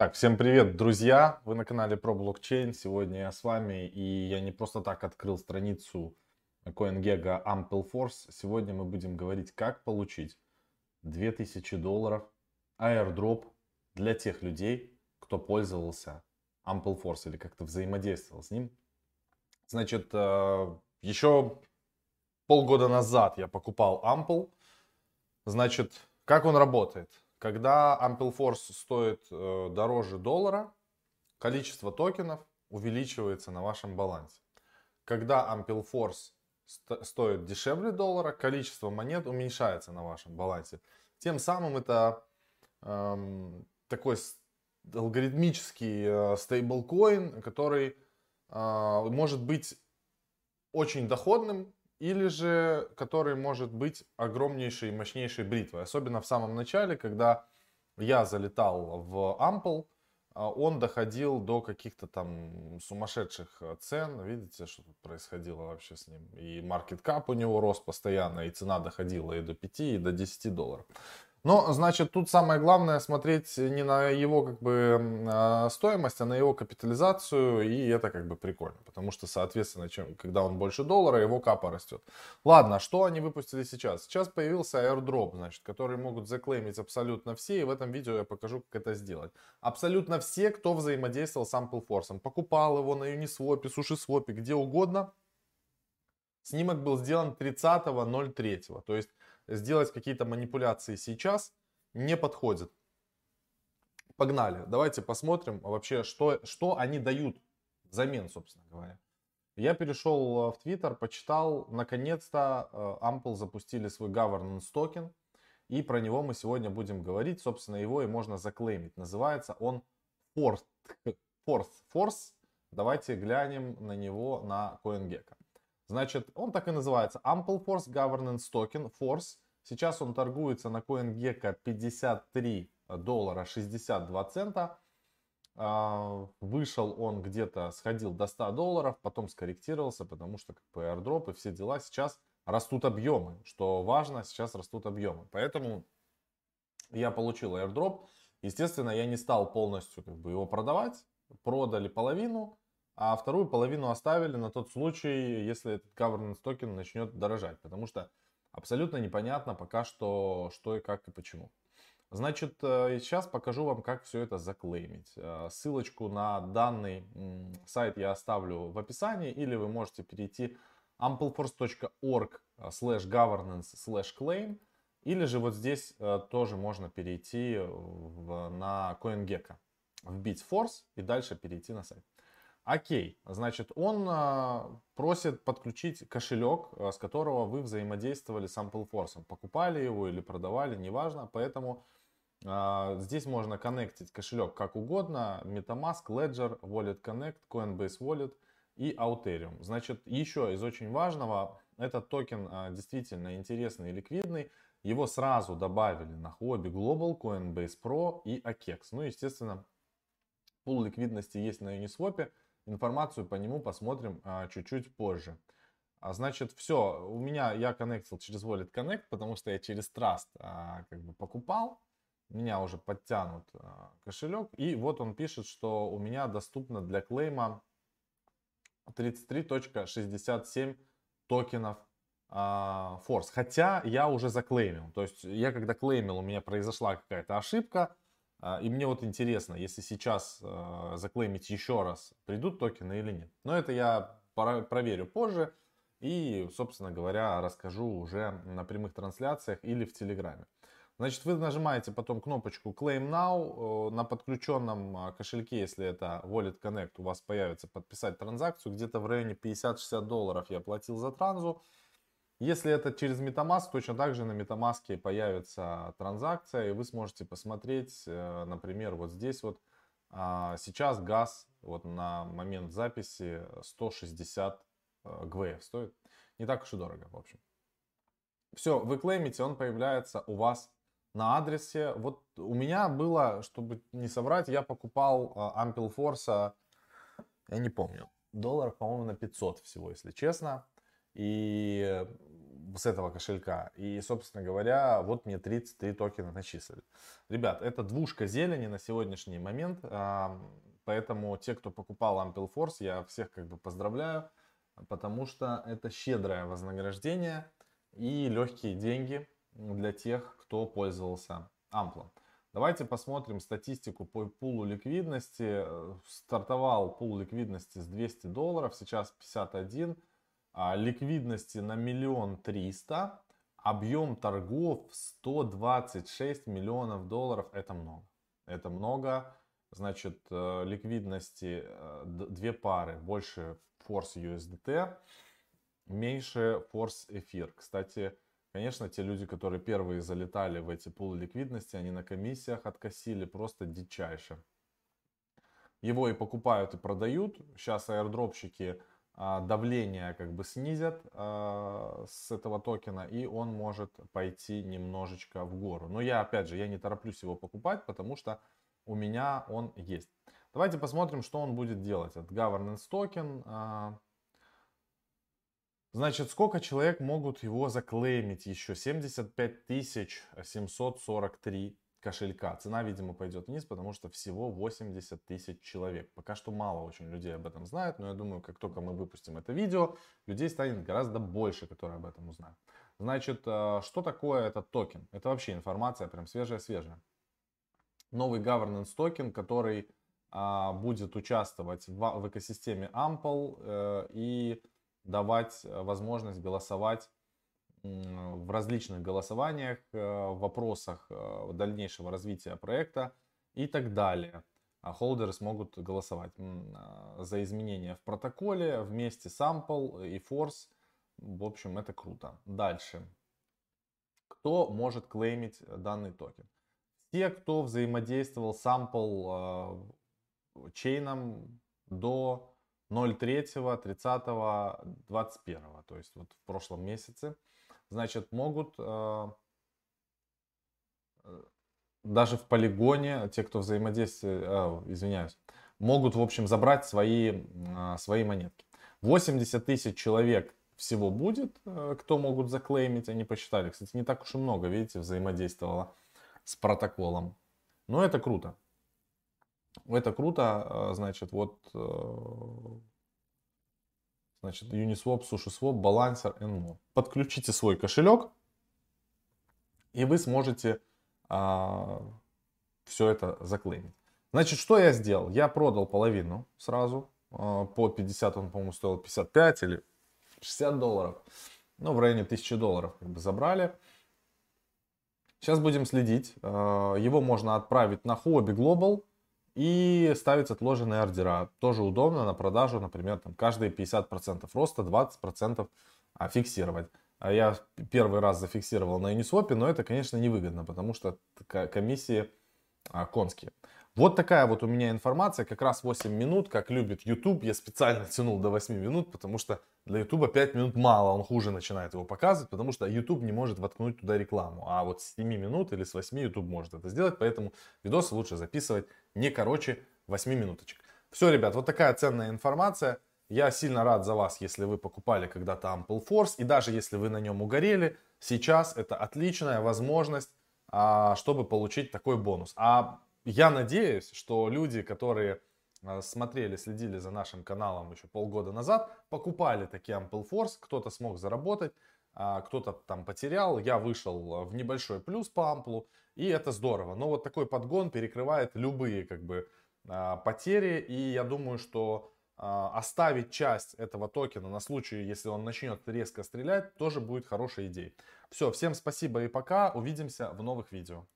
Так, всем привет, друзья! Вы на канале про блокчейн. Сегодня я с вами, и я не просто так открыл страницу CoinGecko Ampleforce. Сегодня мы будем говорить, как получить 2000 долларов airdrop для тех людей, кто пользовался Ampleforce или как-то взаимодействовал с ним. Значит, э, еще полгода назад я покупал Ample. Значит, как он работает? Когда Ampleforce стоит э, дороже доллара, количество токенов увеличивается на вашем балансе. Когда Ampleforce ст- стоит дешевле доллара, количество монет уменьшается на вашем балансе. Тем самым это эм, такой алгоритмический стейблкоин, который э, может быть очень доходным или же который может быть огромнейшей и мощнейшей бритвой. Особенно в самом начале, когда я залетал в Ample, а, он доходил до каких-то там сумасшедших цен. Видите, что тут происходило вообще с ним? И market cap у него рос постоянно, и цена доходила и до 5, и до 10 долларов. Но, значит, тут самое главное смотреть не на его как бы а, стоимость, а на его капитализацию, и это как бы прикольно, потому что, соответственно, чем, когда он больше доллара, его капа растет. Ладно, что они выпустили сейчас? Сейчас появился airdrop, значит, который могут заклеймить абсолютно все, и в этом видео я покажу, как это сделать. Абсолютно все, кто взаимодействовал с Ampleforce, покупал его на Uniswap, SushiSwap, где угодно, снимок был сделан 30.03, то есть сделать какие-то манипуляции сейчас не подходит. Погнали. Давайте посмотрим вообще, что, что они дают взамен, собственно говоря. Я перешел э, в Twitter, почитал, наконец-то э, Ample запустили свой governance токен, и про него мы сегодня будем говорить. Собственно, его и можно заклеймить. Называется он Force. Force. Force. Давайте глянем на него на CoinGecko. Значит, он так и называется. Ample Force Governance Token Force. Сейчас он торгуется на CoinGecko 53 доллара 62 цента. А, вышел он где-то, сходил до 100 долларов, потом скорректировался, потому что как бы airdrop и все дела. Сейчас растут объемы. Что важно, сейчас растут объемы. Поэтому я получил airdrop. Естественно, я не стал полностью как бы его продавать. Продали половину а вторую половину оставили на тот случай, если этот governance токен начнет дорожать, потому что абсолютно непонятно пока что, что и как и почему. Значит, сейчас э, покажу вам, как все это заклеймить. Э, ссылочку на данный сайт я оставлю в описании, или вы можете перейти ampleforce.org э, slash governance slash claim, или же вот здесь тоже можно перейти в, на CoinGecko, вбить force и дальше перейти на сайт. Окей, значит, он а, просит подключить кошелек, а, с которого вы взаимодействовали с AmpleForce. Покупали его или продавали, неважно. Поэтому а, здесь можно коннектить кошелек как угодно. MetaMask, Ledger, Wallet Connect, Coinbase Wallet и Auterium. Значит, еще из очень важного, этот токен а, действительно интересный и ликвидный. Его сразу добавили на Huobi Global, Coinbase Pro и AKEX. Ну, естественно, пул ликвидности есть на Uniswap. Информацию по нему посмотрим а, чуть-чуть позже. А, значит, все, у меня я коннектил через Wallet Connect, потому что я через Trust а, как бы покупал. Меня уже подтянут а, кошелек. И вот он пишет, что у меня доступно для клейма 33.67 токенов а, Force. Хотя я уже заклеймил. То есть я когда клеймил, у меня произошла какая-то ошибка. А, и мне вот интересно, если сейчас э, заклеймить еще раз, придут токены или нет. Но это я проверю позже и, собственно говоря, расскажу уже на прямых трансляциях или в Телеграме. Значит, вы нажимаете потом кнопочку Claim Now. На подключенном а, кошельке, если это Wallet Connect, у вас появится подписать транзакцию. Где-то в районе 50-60 долларов я платил за транзу. Если это через MetaMask, точно так же на MetaMask появится транзакция, и вы сможете посмотреть, э, например, вот здесь вот, а, сейчас газ вот на момент записи 160 э, ГВФ стоит. Не так уж и дорого, в общем. Все, вы клеймите, он появляется у вас на адресе. Вот у меня было, чтобы не соврать, я покупал Ampel Force, я не помню, долларов, по-моему, на 500 всего, если честно. И с этого кошелька. И, собственно говоря, вот мне 33 токена начислили. Ребят, это двушка зелени на сегодняшний момент. Поэтому те, кто покупал Ampel Force, я всех как бы поздравляю, потому что это щедрое вознаграждение и легкие деньги для тех, кто пользовался Амплом. Давайте посмотрим статистику по пулу ликвидности. Стартовал пул ликвидности с 200 долларов, сейчас 51. А ликвидности на миллион триста. Объем торгов 126 миллионов долларов. Это много. Это много. Значит, э, ликвидности э, две пары. Больше Force USDT, меньше Force эфир. Кстати, Конечно, те люди, которые первые залетали в эти пулы ликвидности, они на комиссиях откосили просто дичайше. Его и покупают, и продают. Сейчас аирдропщики давление как бы снизят а, с этого токена, и он может пойти немножечко в гору. Но я, опять же, я не тороплюсь его покупать, потому что у меня он есть. Давайте посмотрим, что он будет делать. Это governance токен. А, Значит, сколько человек могут его заклеймить еще? 75 743 кошелька. Цена, видимо, пойдет вниз, потому что всего 80 тысяч человек. Пока что мало очень людей об этом знают, но я думаю, как только мы выпустим это видео, людей станет гораздо больше, которые об этом узнают. Значит, э, что такое этот токен? Это вообще информация прям свежая-свежая. Новый governance токен, который а, будет участвовать в, в экосистеме Ample э, и давать э, возможность голосовать в различных голосованиях, э, вопросах э, дальнейшего развития проекта и так далее. А холдеры смогут голосовать за изменения в протоколе вместе с Ample и Force. В общем, это круто. Дальше. Кто может клеймить данный токен? Те, кто взаимодействовал с Ample чейном до 03, 30, 21, то есть вот в прошлом месяце, значит, могут э, э, даже в полигоне, те, кто взаимодействует, э, извиняюсь, могут, в общем, забрать свои, э, свои монетки. 80 тысяч человек всего будет, э, кто могут заклеймить, они посчитали. Кстати, не так уж и много, видите, взаимодействовало с протоколом. Но это круто. Это круто, значит, вот, э, значит, Uniswap, SushiSwap, Balancer, NMO. Подключите свой кошелек, и вы сможете а, все это заклеймить. Значит, что я сделал? Я продал половину сразу, а, по 50, он, по-моему, стоил 55 или 60 долларов. Ну, в районе 1000 долларов как бы забрали. Сейчас будем следить. А, его можно отправить на Hobby Global и ставить отложенные ордера. Тоже удобно на продажу, например, там, каждые 50% роста, 20% а, фиксировать. А я первый раз зафиксировал на Uniswap, но это, конечно, невыгодно, потому что комиссии а, конские. Вот такая вот у меня информация, как раз 8 минут, как любит YouTube. Я специально тянул до 8 минут, потому что для YouTube 5 минут мало, он хуже начинает его показывать, потому что YouTube не может воткнуть туда рекламу. А вот с 7 минут или с 8 YouTube может это сделать, поэтому видосы лучше записывать не короче 8 минуточек. Все, ребят, вот такая ценная информация. Я сильно рад за вас, если вы покупали когда-то Ample Force, и даже если вы на нем угорели, сейчас это отличная возможность, а, чтобы получить такой бонус. А я надеюсь, что люди, которые а, смотрели, следили за нашим каналом еще полгода назад, покупали такие Ample Force, кто-то смог заработать, а, кто-то там потерял, я вышел в небольшой плюс по амплу, и это здорово. Но вот такой подгон перекрывает любые как бы а, потери, и я думаю, что оставить часть этого токена на случай, если он начнет резко стрелять, тоже будет хорошей идеей. Все, всем спасибо и пока, увидимся в новых видео.